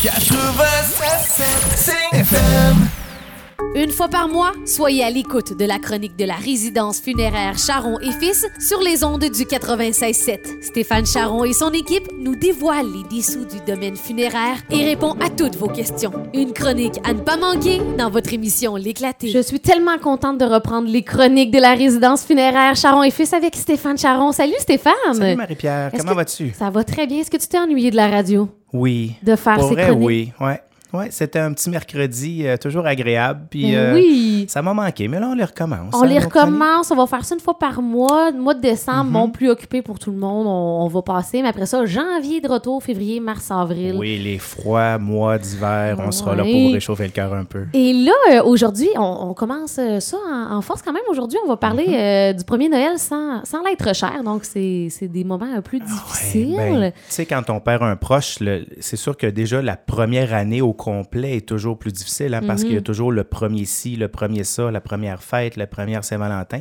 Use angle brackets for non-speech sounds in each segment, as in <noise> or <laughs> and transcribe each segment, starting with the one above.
96.7 FM. Une fois par mois, soyez à l'écoute de la chronique de la résidence funéraire Charon et Fils sur les ondes du 96.7. Stéphane Charon et son équipe nous dévoilent les dessous du domaine funéraire et répond à toutes vos questions. Une chronique à ne pas manquer dans votre émission L'éclaté. Je suis tellement contente de reprendre les chroniques de la résidence funéraire Charon et Fils avec Stéphane Charon. Salut Stéphane! Salut Marie-Pierre, comment vas-tu? Ça va très bien. Est-ce que tu t'es ennuyé de la radio? Oui. De faire Pour ces vrai, chroniques? oui. Ouais. Ouais, c'était un petit mercredi euh, toujours agréable. Puis, euh, oui! Ça m'a manqué, mais là, on les recommence. On hein, les recommence, on va faire ça une fois par mois. Le mois de décembre, Mhm. bon, plus occupé pour tout le monde, on, on va passer. Mais après ça, janvier de retour, février, mars, avril. Oui, les froids mois d'hiver, on sera là pour réchauffer le cœur un peu. Et là, euh, aujourd'hui, on, on commence ça en, en force quand même. Aujourd'hui, on va parler Mhm. du premier Noël sans, sans l'être cher. Donc, c'est des moments un peu difficiles. Ouais, ben, tu sais, quand on perd un proche, c'est sûr que déjà la première année au complet est toujours plus difficile, hein, parce Mhm. qu'il y a toujours le premier ci, le premier ça, la première fête, la première Saint-Valentin.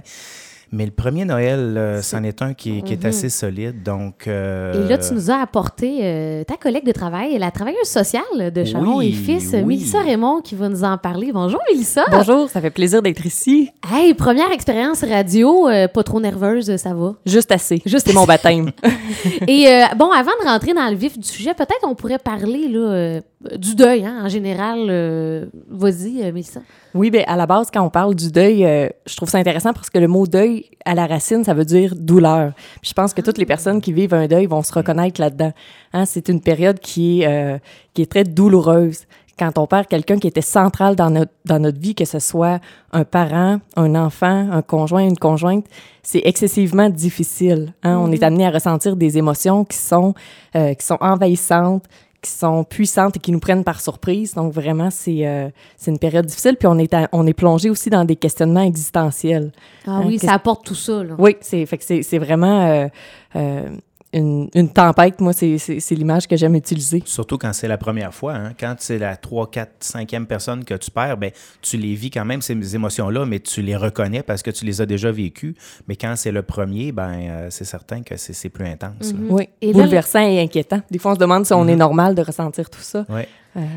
Mais le premier Noël, euh, c'en est un qui, est- Mhm. assez solide. Donc, euh, Et là, tu nous as apporté euh, ta collègue de travail, la travailleuse sociale de Charon Oui, et Fils, oui. Mélissa Raymond, qui va nous en parler. Bonjour, Mélissa. Bonjour, ça fait plaisir d'être ici. Hey, première expérience radio, euh, pas trop nerveuse, ça va? Juste assez. Juste C'est mon baptême. <laughs> Et euh, bon, avant de rentrer dans le vif du sujet, peut-être on pourrait parler là, euh, du deuil, hein, en général. euh, Vas-y, euh, Mélissa. oui, ben à la base, quand on parle du deuil, euh, je trouve ça intéressant parce que le mot deuil, à la racine, ça veut dire douleur. Puis je pense que toutes les personnes qui vivent un deuil vont se reconnaître là-dedans. Hein, c'est une période qui est, euh, qui est très douloureuse. Quand on perd quelqu'un qui était central dans notre, dans notre vie, que ce soit un parent, un enfant, un conjoint, une conjointe, c'est excessivement difficile. Hein? On est amené à ressentir des émotions qui sont, qui sont envahissantes, qui sont puissantes et qui nous prennent par surprise. Donc vraiment, c'est euh, c'est une période difficile. Puis on est, à- on est plongé aussi dans des questionnements existentiels. Ah Hein, oui, qu'est-ce- ça apporte tout ça. Là. Oui, c'est fait que c'est c'est vraiment euh, euh, une, une tempête. Moi, c'est c'est- c'est l'image que j'aime utiliser. Surtout quand c'est la première fois. hein. Quand c'est la 3, 4, 5e personne que tu perds, ben, tu les vis quand même, ces émotions-là, mais tu les reconnais parce que tu les as déjà vécues. Mais quand c'est le premier, ben, euh, c'est certain que c'est c'est plus intense. là. Oui, Et là, bouleversant et inquiétant. Des fois, on se demande si on est normal de ressentir tout ça. Ouais.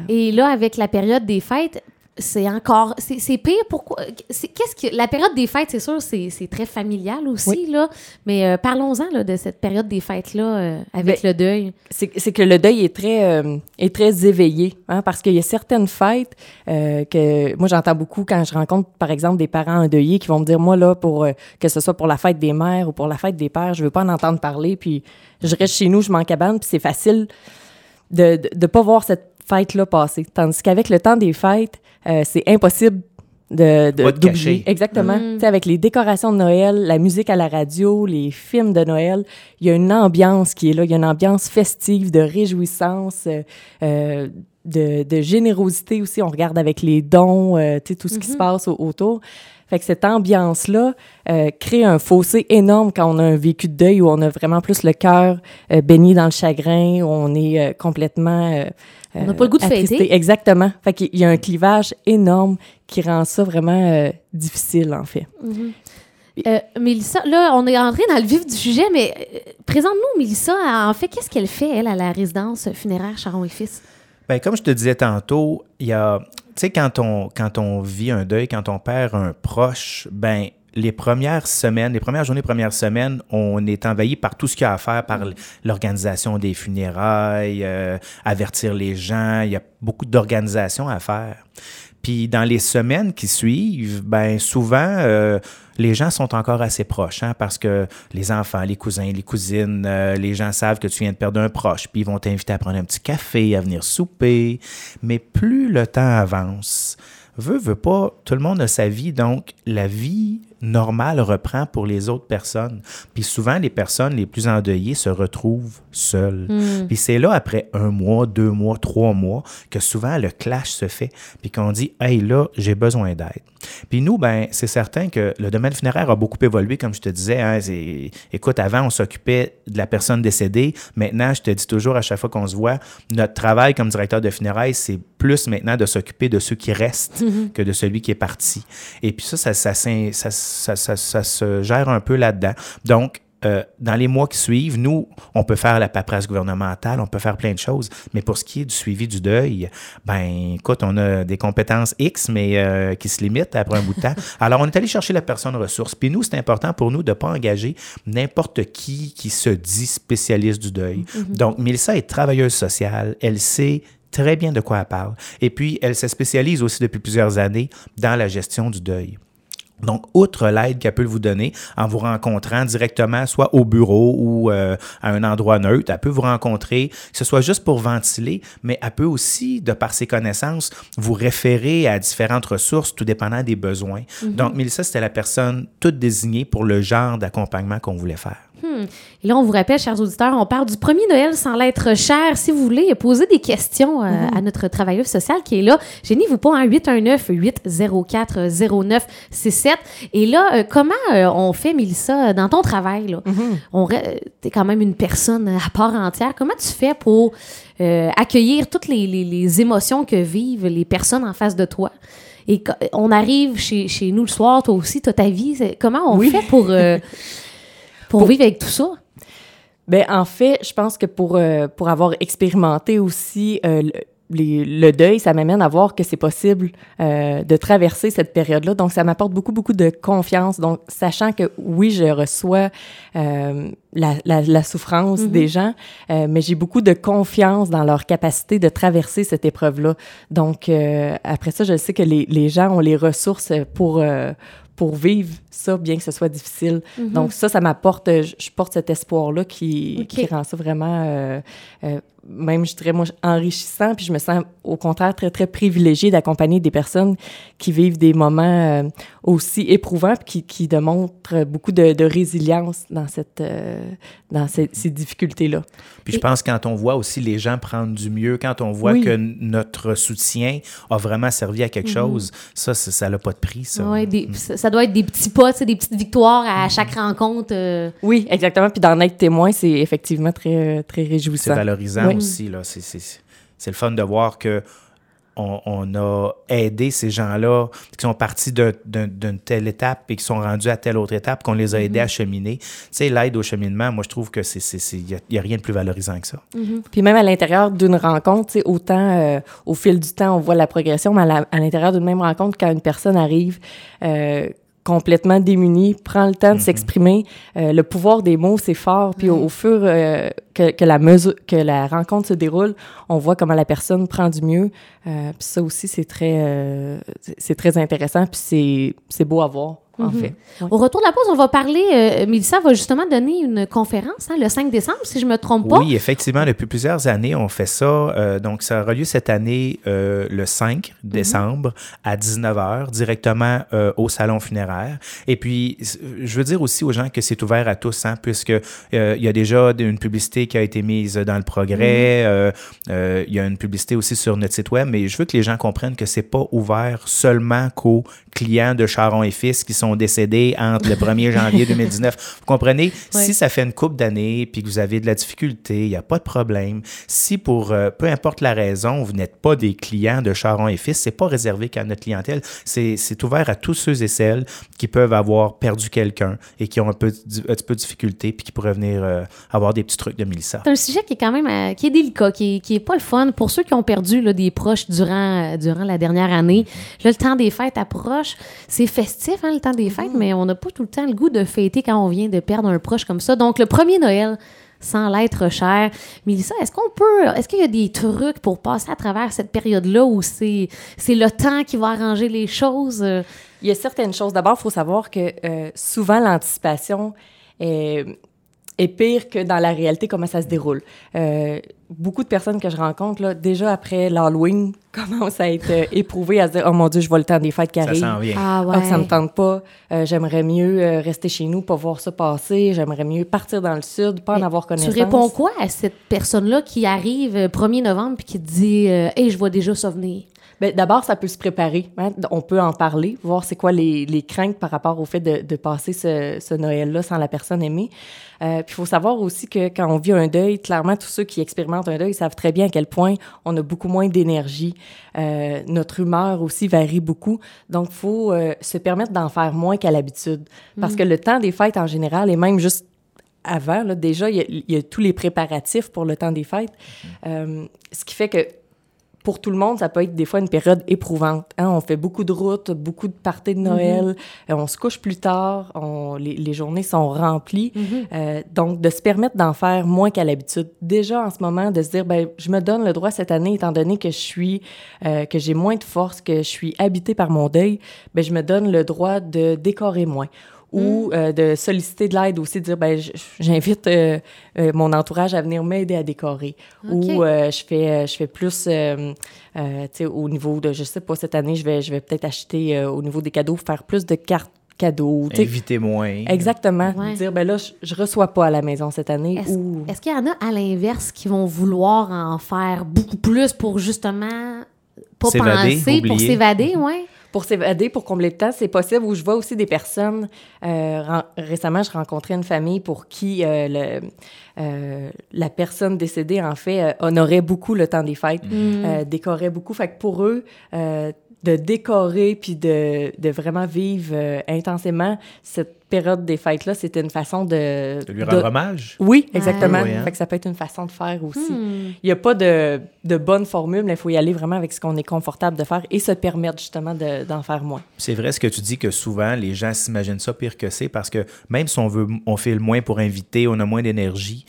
Et là, avec la période des fêtes, c'est encore. C'est pire. Pourquoi? Qu'est-ce que. La période des fêtes, c'est sûr, c'est très familial aussi, Oui. là. Mais euh, parlons-en là, de cette période des fêtes-là euh, avec Ben, le deuil. c'est que le deuil est très, euh, est très éveillé, hein, parce qu'il y a certaines fêtes que moi j'entends beaucoup quand je rencontre par exemple des parents endeuillés qui vont me dire moi là pour que ce soit pour la fête des mères ou pour la fête des pères, je veux pas en entendre parler, puis je reste chez nous, je m'en cabane, puis c'est facile de, de pas voir cette fête là passer, tandis qu'avec le temps des fêtes, euh, c'est impossible de, de Pas de d'oublier. cacher. Exactement. Mm. Tu sais, avec les décorations de Noël, la musique à la radio, les films de Noël, il y a une ambiance qui est là. Il y a une ambiance festive, de réjouissance, euh, euh, de, de générosité aussi. On regarde avec les dons, euh, tu sais, tout ce qui se passe au- autour. Fait que cette ambiance-là euh, crée un fossé énorme quand on a un vécu de deuil où on a vraiment plus le cœur euh, baigné dans le chagrin, où on est euh, complètement... euh, On n'a pas le goût de attristé. fêter. Exactement. Fait qu'il y a un clivage énorme qui rend ça vraiment euh, difficile, en fait. Euh, Mélissa, là, on est entré dans le vif du sujet, mais euh, présente-nous, Mélissa, en fait, qu'est-ce qu'elle fait, elle, à la résidence funéraire Charon et Fils? Ben, comme je te disais tantôt, il y a, tu sais, quand on, quand on vit un deuil, quand on perd un proche, ben, les premières semaines, les premières journées, premières semaines, on est envahi par tout ce qu'il y a à faire, par l- l'organisation des funérailles, euh, avertir les gens. Il y a beaucoup d'organisations à faire. Puis dans les semaines qui suivent, ben souvent, euh, les gens sont encore assez proches, hein, parce que les enfants, les cousins, les cousines, euh, les gens savent que tu viens de perdre un proche, puis ils vont t'inviter à prendre un petit café, à venir souper. Mais plus le temps avance, veut, veut pas, tout le monde a sa vie, donc la vie normale reprend pour les autres personnes. Puis souvent, les personnes les plus endeuillées se retrouvent seules. Puis c'est là, après un mois, deux mois, trois mois, que souvent le clash se fait, puis qu'on dit, hey, là, j'ai besoin d'aide. Puis nous, ben, c'est certain que le domaine funéraire a beaucoup évolué, comme je te disais. Hein, écoute, avant, on s'occupait de la personne décédée. Maintenant, je te dis toujours à chaque fois qu'on se voit, notre travail comme directeur de funérailles, c'est plus maintenant de s'occuper de ceux qui restent que de celui qui est parti. Et puis ça, ça, ça, s'in- ça, ça, ça- ça se gère un peu là-dedans. Donc, euh, dans les mois qui suivent, nous, on peut faire la paperasse gouvernementale, on peut faire plein de choses, mais pour ce qui est du suivi du deuil, ben, écoute, on a des compétences X, mais euh, qui se limitent après un bout de temps. <laughs> Alors, on est allé chercher la personne ressource. Puis nous, c'est important pour nous de ne pas engager n'importe qui qui se dit spécialiste du deuil. Donc, Mélissa est travailleuse sociale, elle sait très bien de quoi elle parle. Et puis, elle se spécialise aussi depuis plusieurs années dans la gestion du deuil. Donc, outre l'aide qu'elle peut vous donner en vous rencontrant directement, soit au bureau ou euh, à un endroit neutre, elle peut vous rencontrer, que ce soit juste pour ventiler, mais elle peut aussi, de par ses connaissances, vous référer à différentes ressources, tout dépendant des besoins. Donc, Mélissa, c'était la personne toute désignée pour le genre d'accompagnement qu'on voulait faire. Hmm. Et là, on vous rappelle, chers auditeurs, on parle du premier Noël sans l'être cher. Si vous voulez poser des questions euh, à notre travailleuse sociale qui est là, gênez-vous pas, hein, 819-804-0967. Et là, euh, comment euh, on fait, Mélissa, dans ton travail? Là? T'es quand même une personne à part entière. Comment tu fais pour accueillir toutes les, les- les émotions que vivent les personnes en face de toi? Et on arrive chez, chez nous le soir, toi aussi, tu as ta vie. Comment on Oui. fait pour, <laughs> pour vivre avec tout ça? Ben, en fait, je pense que pour, euh, pour avoir expérimenté aussi euh, les- le deuil, ça m'amène à voir que c'est possible euh, de traverser cette période-là. Donc, ça m'apporte beaucoup, beaucoup de confiance. Donc, sachant que oui, je reçois euh, la, la, la souffrance des gens, euh, mais j'ai beaucoup de confiance dans leur capacité de traverser cette épreuve-là. Donc, euh, après ça, je sais que les, les gens ont les ressources pour... euh, pour vivre ça, bien que ce soit difficile. Donc ça, ça m'apporte, je, je porte cet espoir-là qui, qui rend ça vraiment, euh, euh, même, je dirais, moi, enrichissant. Puis je me sens, au contraire, très, très privilégiée d'accompagner des personnes qui vivent des moments euh, aussi éprouvants, puis qui, qui démontrent beaucoup de, de résilience dans, cette, euh, dans ces, ces difficultés-là. Puis je pense quand on voit aussi les gens prendre du mieux, quand on voit Oui. que notre soutien a vraiment servi à quelque chose, ça, c'est- ça n'a pas de prix, ça. Ouais, des- ça, ça doit être des petits pas, des petites victoires à chaque rencontre. euh. Oui, exactement. Puis d'en être témoin, c'est effectivement très, très C'est réjouissant. valorisant Oui. Aussi. là. C'est- C'est c'est le fun de voir que on, on a aidé ces gens-là qui sont partis d'une telle étape et qui sont rendus à telle autre étape, qu'on les a aidés à cheminer. Tu sais, l'aide au cheminement, moi, je trouve que c'est il n'y a, rien de plus valorisant que ça. Puis même à l'intérieur d'une rencontre, tu sais, autant euh, au fil du temps, on voit la progression, mais à la- à l'intérieur d'une même rencontre, quand une personne arrive euh, complètement démunie, prend le temps de s'exprimer, euh, le pouvoir des mots, c'est fort. Puis au, au fur euh, que, que la mesure, que la rencontre se déroule, on voit comment la personne prend du mieux. Euh, puis ça aussi, c'est très, euh, c'est- c'est très intéressant. Puis c'est, c'est beau à voir, en fait. Ouais. Au retour de la pause, on va parler. Euh, Mélissa va justement donner une conférence hein, le 5 décembre, si je me trompe pas. Oui, effectivement, depuis plusieurs années, on fait ça. Euh, donc, ça aura lieu cette année euh, le 5 décembre à 19h, directement euh, au salon funéraire. Et puis, je veux dire aussi aux gens que c'est ouvert à tous, hein, puisque il y a déjà une publicité qui a été mise dans le progrès. euh, il y a une publicité aussi sur notre site web, mais je veux que les gens comprennent que c'est pas ouvert seulement qu'aux clients de Charon et Fils qui sont décédés entre le 1er <laughs> janvier 2019. Vous comprenez? Si ça fait une couple d'années puis que vous avez de la difficulté, il n'y a pas de problème. Si pour euh, peu importe la raison, vous n'êtes pas des clients de Charon et Fils, c'est pas réservé qu'à notre clientèle. C'est ouvert à tous ceux et celles qui peuvent avoir perdu quelqu'un et qui ont un, peu, un petit peu de difficulté puis qui pourraient venir euh, avoir des petits trucs de Mélissa. C'est un sujet qui est quand même euh, qui est délicat, qui est, qui est pas le fun pour ceux qui ont perdu là, des proches durant, durant la dernière année. Là, le temps des fêtes approche. C'est festif, hein, le temps des fêtes, mais on n'a pas tout le temps le goût de fêter quand on vient de perdre un proche comme ça. Donc, le premier Noël, sans l'être cher. Mélissa, est-ce qu'on peut, est-ce qu'il y a des trucs pour passer à travers cette période-là où c'est, c'est le temps qui va arranger les choses? Il y a certaines choses. D'abord, il faut savoir que euh, souvent, l'anticipation est, est pire que dans la réalité, comment ça se déroule. Euh, beaucoup de personnes que je rencontre, là, déjà après l'Halloween, <laughs> commencent à être euh, éprouvées, à se dire « Oh mon Dieu, je vois le temps des fêtes qui Ça arrivent. s'en vient. Ah Ah, ça me tente pas. Euh, j'aimerais mieux euh, rester chez nous, pas voir ça passer. J'aimerais mieux partir dans le sud, pas en avoir connaissance. Tu réponds quoi à cette personne-là qui arrive euh, 1er novembre puis qui te dit euh, Hey, je vois déjà ça venir? Ben, D'abord, ça peut se préparer. hein. On peut en parler, voir c'est quoi les, les craintes par rapport au fait de, de passer ce, ce Noël-là sans la personne aimée. Euh, puis il faut savoir aussi que quand on vit un deuil, clairement, tous ceux qui expérimentent un deuil savent très bien à quel point on a beaucoup moins d'énergie. Euh, notre humeur aussi varie beaucoup. Donc, il faut euh, se permettre d'en faire moins qu'à l'habitude. Parce que le temps des fêtes, en général, et même juste avant. Là. Déjà, il y, a, il y a tous les préparatifs pour le temps des fêtes. Euh, ce qui fait que pour tout le monde, ça peut être des fois une période éprouvante. Hein? On fait beaucoup de routes, beaucoup de parties de Noël, euh, on se couche plus tard, on, les, les journées sont remplies. Euh, donc, de se permettre d'en faire moins qu'à l'habitude. Déjà, en ce moment, de se dire, ben, je me donne le droit cette année, étant donné que je suis, euh, que j'ai moins de force, que je suis habitée par mon deuil, ben, je me donne le droit de décorer moins ou euh, de solliciter de l'aide aussi, de dire ben j'invite euh, euh, mon entourage à venir m'aider à décorer ou euh, je fais je fais plus euh, euh, tu sais au niveau de je sais pas cette année je vais je vais peut-être acheter euh, au niveau des cadeaux faire plus de cartes cadeaux. Invitez moins. exactement Ouais. dire ben là je, je reçois pas à la maison cette année Est-ce ou est-ce qu'il y en a à l'inverse qui vont vouloir en faire beaucoup plus pour justement pas S'évader, penser, pour s'évader, ouais? Pour s'évader, pour combler le temps, c'est possible. Ou je vois aussi des personnes. euh, récemment, je rencontrais une famille pour qui euh, le, euh, la personne décédée, en fait, euh, honorait beaucoup le temps des fêtes, euh, décorait beaucoup. Fait que pour eux, euh, de décorer puis de, de vraiment vivre euh, intensément cette période des fêtes-là, c'était une façon de... De lui rendre de- hommage? Oui, exactement. Oui, hein. Fait que ça peut être une façon de faire aussi. Hmm. Il n'y a pas de, de bonne formule, mais il faut y aller vraiment avec ce qu'on est confortable de faire et se permettre justement de- d'en faire moins. C'est vrai ce que tu dis que souvent les gens s'imaginent ça pire que c'est parce que même si on veut on fait le moins pour inviter, on a moins d'énergie,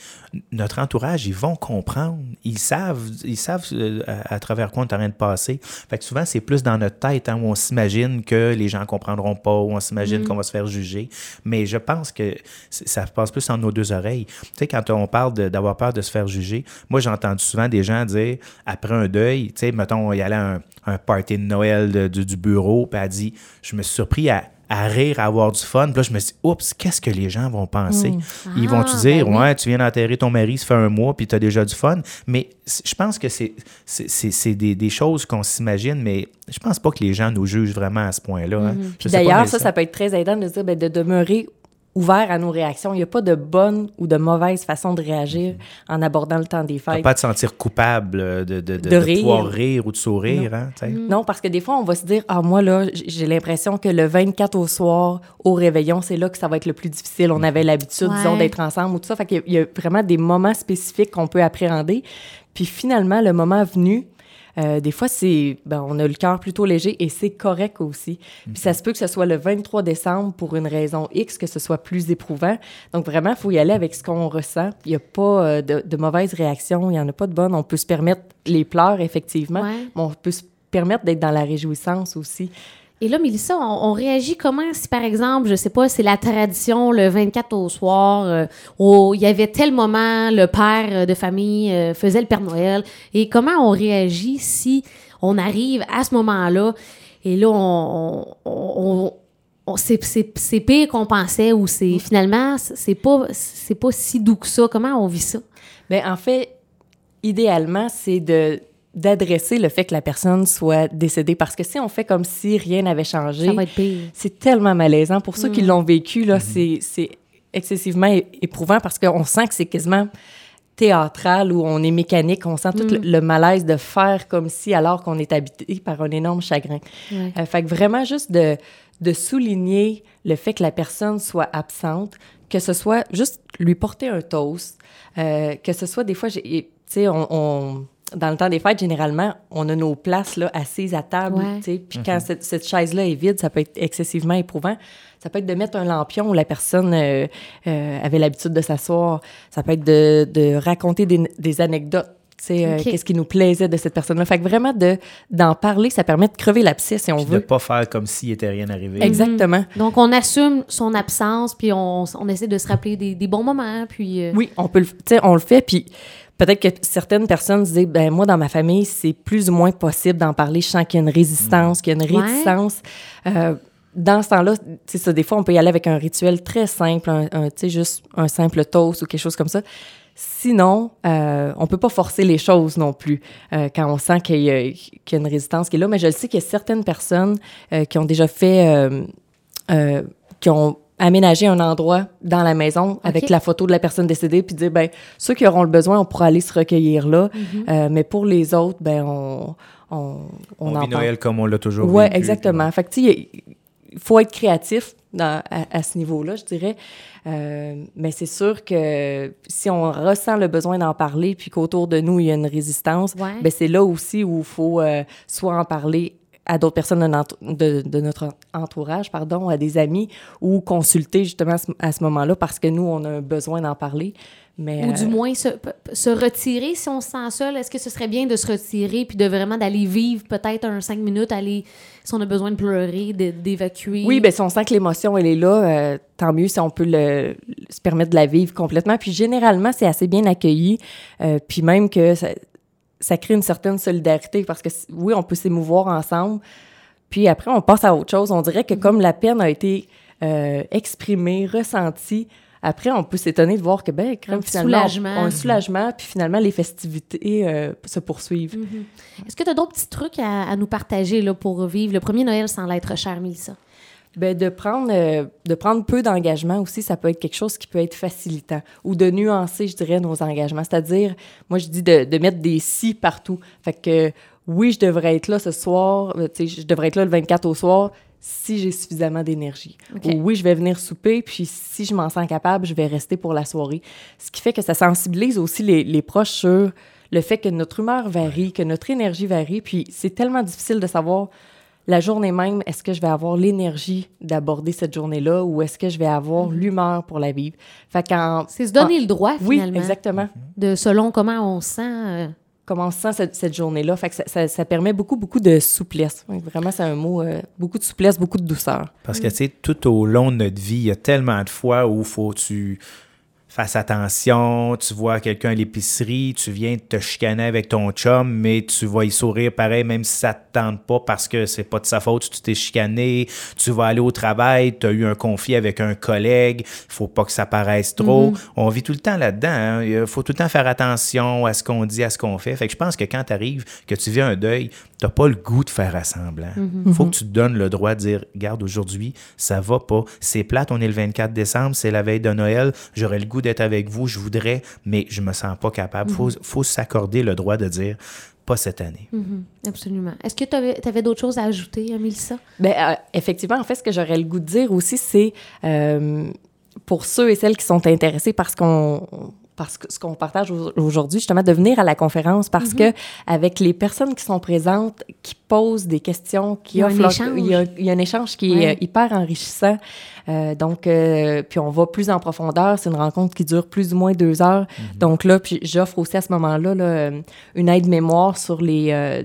notre entourage, ils vont comprendre, ils savent ils savent euh, à, à travers quoi on est en train de passer. Fait que souvent c'est plus dans notre tête hein, où on s'imagine que les gens comprendront pas, où on s'imagine qu'on va se faire juger, mais je pense que ça passe plus en nos deux oreilles. Tu sais quand on parle d'avoir peur de se faire juger, moi j'ai entendu souvent des gens dire après un deuil, tu sais mettons il y allait un, un party de Noël du, du bureau, puis elle dit je me suis surpris à, à rire, à avoir du fun. Puis là, je me suis dit, oups, qu'est-ce que les gens vont penser? Ils vont te Ah, dire, ben oui. ouais, tu viens d'enterrer ton mari, ça fait un mois, puis tu as déjà du fun? Mais je pense que c'est des, des choses qu'on s'imagine, mais je pense pas que les gens nous jugent vraiment à ce point-là. hein. Pas, D'ailleurs, ça, ça peut être très aidant de se dire ben, de demeurer ouvert à nos réactions. Il n'y a pas de bonne ou de mauvaise façon de réagir en abordant le temps des fêtes. pas te sentir coupable de, de, de, De de rire. pouvoir rire ou de sourire. Hein, tu sais? Non, parce que des fois, on va se dire, ah, moi, là, j'ai l'impression que le 24 au soir, au réveillon, c'est là que ça va être le plus difficile. On avait l'habitude, Ouais. disons, d'être ensemble ou tout ça. Fait qu'il y a vraiment des moments spécifiques qu'on peut appréhender. Puis finalement, le moment venu, euh, des fois, c'est, ben, on a le cœur plutôt léger et c'est correct aussi. Puis ça se peut que ce soit le 23 décembre pour une raison X, que ce soit plus éprouvant. Donc vraiment, il faut y aller avec ce qu'on ressent. Il n'y a pas euh, de, de mauvaises réactions, il n'y en a pas de bonnes. On peut se permettre les pleurs, effectivement, Ouais. mais on peut se permettre d'être dans la réjouissance aussi. Et là, Mélissa, on, on réagit comment si, par exemple, je sais pas, c'est la tradition le 24 au soir, euh, où il y avait tel moment, le père euh, de famille euh, faisait le Père Noël, et comment on réagit si on arrive à ce moment-là, et là, on, on- on- c'est, c'est- c'est pire qu'on pensait, ou c'est finalement, c'est pas, c'est pas si doux que ça. Comment on vit ça? Bien, en fait, idéalement, c'est de d'adresser le fait que la personne soit décédée parce que si on fait comme si rien n'avait changé, c'est tellement malaisant. Pour ceux qui l'ont vécu, là, c'est c'est excessivement éprouvant parce qu'on sent que c'est quasiment théâtral ou on est mécanique, on sent tout le, le malaise de faire comme si alors qu'on est habité par un énorme chagrin. Ouais. Euh, fait que vraiment juste de, de souligner le fait que la personne soit absente, que ce soit juste lui porter un toast, euh, que ce soit des fois, tu sais, on, on- dans le temps des fêtes, généralement, on a nos places là, assises à table, Ouais. tu sais, puis quand cette, cette chaise-là est vide, ça peut être excessivement éprouvant. Ça peut être de mettre un lampion où la personne euh, euh, avait l'habitude de s'asseoir. Ça peut être de, de raconter des, des anecdotes. tu sais, euh. Qu'est-ce qui nous plaisait de cette personne-là. Fait que vraiment, de, d'en parler, ça permet de crever l'abcès, si on Puis de veut. pas faire comme s'il était rien arrivé. Exactement. Donc, on assume son absence, puis on, on essaie de se rappeler des, des bons moments, puis... euh, Oui, on peut le, tu sais, on le fait, puis peut-être que certaines personnes se disent, ben moi, dans ma famille, c'est plus ou moins possible d'en parler. Je sens qu'il y a une résistance, qu'il y a une Ouais. réticence. Euh, dans ce temps-là, c'est ça, des fois, on peut y aller avec un rituel très simple, un, un, tu sais, juste un simple toast ou quelque chose comme ça. Sinon, euh, on peut pas forcer les choses non plus euh, quand on sent qu'il y, a, qu'il y a une résistance qui est là. Mais je le sais qu'il y a certaines personnes euh, qui ont déjà fait, euh, euh, qui ont aménagé un endroit dans la maison avec la photo de la personne décédée, puis dire, ben ceux qui auront le besoin, on pourra aller se recueillir là. Euh, mais pour les autres, ben on, on, On, en vit parle. Noël comme on l'a toujours Ouais, vécu. exactement. Fait que, tu sais, il faut être créatif, dans- à, à ce niveau-là, je dirais. Euh, mais c'est sûr que si on ressent le besoin d'en parler, puis qu'autour de nous, il y a une résistance, Ouais. ben c'est là aussi où il faut euh, soit en parler à d'autres personnes de notre, de, de notre entourage, pardon, à des amis, ou consulter justement à ce, à ce moment-là parce que nous, on a un besoin d'en parler. Mais, Ou euh, du moins se, retirer si on se sent seul. Est-ce que ce serait bien de se retirer puis de vraiment d'aller vivre peut-être un cinq minutes, aller si on a besoin de pleurer, d'évacuer? Oui, ben si on sent que l'émotion, elle est là, euh, tant mieux si on peut le, se permettre de la vivre complètement. Puis généralement, c'est assez bien accueilli. euh, puis même que ça, ça crée une certaine solidarité parce que oui, on peut s'émouvoir ensemble. Puis après, on passe à autre chose. On dirait que comme la peine a été euh, exprimée, ressentie, après, on peut s'étonner de voir que, ben, crème, petit finalement, soulagement. on- un soulagement, puis finalement, les festivités euh, se poursuivent. Est-ce que tu as d'autres petits trucs à, à nous partager là, pour vivre le premier Noël sans l'être cher, Mélissa? Ben, de prendre euh, de prendre peu d'engagement aussi, ça peut être quelque chose qui peut être facilitant ou de nuancer, je dirais, nos engagements. C'est-à-dire, moi, je dis de, de mettre des si partout. Fait que oui, je devrais être là ce soir, euh, tu sais, je devrais être là le 24 au soir si j'ai suffisamment d'énergie. OK. Ou oui, je vais venir souper, puis si je m'en sens capable, je vais rester pour la soirée. Ce qui fait que ça sensibilise aussi les, les proches sur le fait que notre humeur varie, que notre énergie varie, puis c'est tellement difficile de savoir la journée même, est-ce que je vais avoir l'énergie d'aborder cette journée-là ou est-ce que je vais avoir l'humeur pour la vivre? Fait qu'en... C'est se donner le droit, Oui, finalement. exactement. De selon comment on se sent. euh, Comment on se sent cette, cette journée-là. Fait que ça, ça- ça permet beaucoup, beaucoup de souplesse. Vraiment, c'est un mot, euh, beaucoup de souplesse, beaucoup de douceur. Parce que, tu sais, tout au long de notre vie, il y a tellement de fois où faut que tu fasses attention, tu vois quelqu'un à l'épicerie, tu viens te chicaner avec ton chum, mais tu vas y sourire pareil, même si ça te tente pas parce que c'est pas de sa faute, tu t'es chicané, tu vas aller au travail, tu as eu un conflit avec un collègue, faut pas que ça paraisse trop. On vit tout le temps là-dedans, hein. il faut tout le temps faire attention à ce qu'on dit, à ce qu'on fait. Fait que je pense que quand tu arrives, que tu vis un deuil, t'as pas le goût de faire assemblant. Faut que tu te donnes le droit de dire, regarde, aujourd'hui, ça va pas. C'est plate, on est le 24 décembre, c'est la veille de Noël, j'aurais le goût d'être avec vous, je voudrais, mais je me sens pas capable. Faut, faut s'accorder le droit de dire, pas cette année. mhm, absolument. Est-ce que tu avais, d'autres choses à ajouter, Mélissa? Ben, euh, effectivement, en fait, ce que j'aurais le goût de dire aussi, c'est euh, pour ceux et celles qui sont intéressés par ce qu'on parce que ce qu'on partage au- aujourd'hui, justement, de venir à la conférence parce que avec les personnes qui sont présentes, qui posent des questions, qui Il y a un offrent leur- échange. il y a, il y a un échange qui Ouais. est euh, hyper enrichissant. Euh, donc, euh, puis on va plus en profondeur. C'est une rencontre qui dure plus ou moins deux heures. Donc là, puis j'offre aussi à ce moment-là là, euh, une aide mémoire sur les, euh,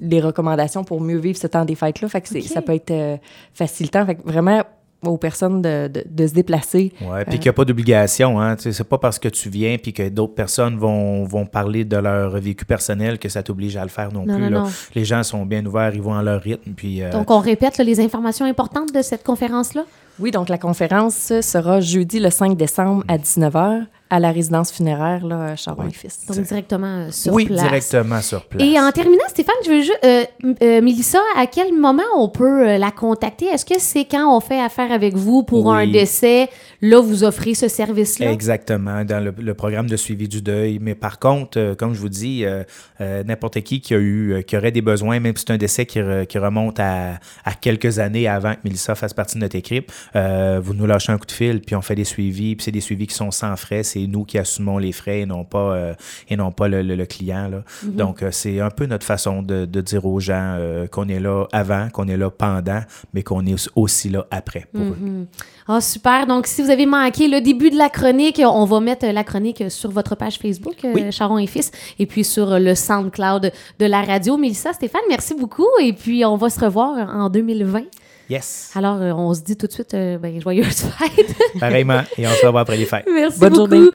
les recommandations pour mieux vivre ce temps des fêtes-là. Fait que c'est- Ok. ça peut être euh, facilitant. Fait que vraiment, aux personnes de, de, de se déplacer. Ouais, puis qu'il n'y a pas d'obligation. Hein, c'est pas parce que tu viens puis que d'autres personnes vont, vont parler de leur vécu personnel que ça t'oblige à le faire non, Non, plus. non, là. non. Les gens sont bien ouverts, ils vont à leur rythme. Puis, euh, Donc, on répète là, les informations importantes de cette conférence-là? Oui, donc la conférence sera jeudi le 5 décembre à 19h à la résidence funéraire là, Charon et Fils. Donc, directement euh, sur oui, place. directement sur place. Et en terminant, Stéphane, je veux juste. Euh, euh, Mélissa, à quel moment on peut euh, la contacter? Est-ce que c'est quand on fait affaire avec vous pour Oui. un décès? Là, vous offrez ce service-là? Exactement, dans le, le programme de suivi du deuil. Mais par contre, euh, comme je vous dis, euh, euh, n'importe qui qui a eu, euh, qui aurait des besoins, même si c'est un décès qui, re- qui remonte à, à quelques années avant que Mélissa fasse partie de notre équipe, euh, vous nous lâchez un coup de fil, puis on fait des suivis, puis c'est des suivis qui sont sans frais. C'est nous qui assumons les frais et non pas, euh, et non pas le, le- le client. Là. Donc, euh, c'est un peu notre façon de, de dire aux gens euh, qu'on est là avant, qu'on est là pendant, mais qu'on est aussi là après pour eux. Mhm. Ah, super. Donc, si vous avez manqué le début de la chronique, on va mettre la chronique sur votre page Facebook, Oui. Charon et Fils, et puis sur le SoundCloud de la radio. Mélissa, Stéphane, merci beaucoup. Et puis, on va se revoir en 2020. Yes. Alors, euh, on se dit tout de suite, euh, ben, joyeuses <laughs> fêtes. Pareillement. Et on se revoit après les fêtes. merci Bonne beaucoup. journée.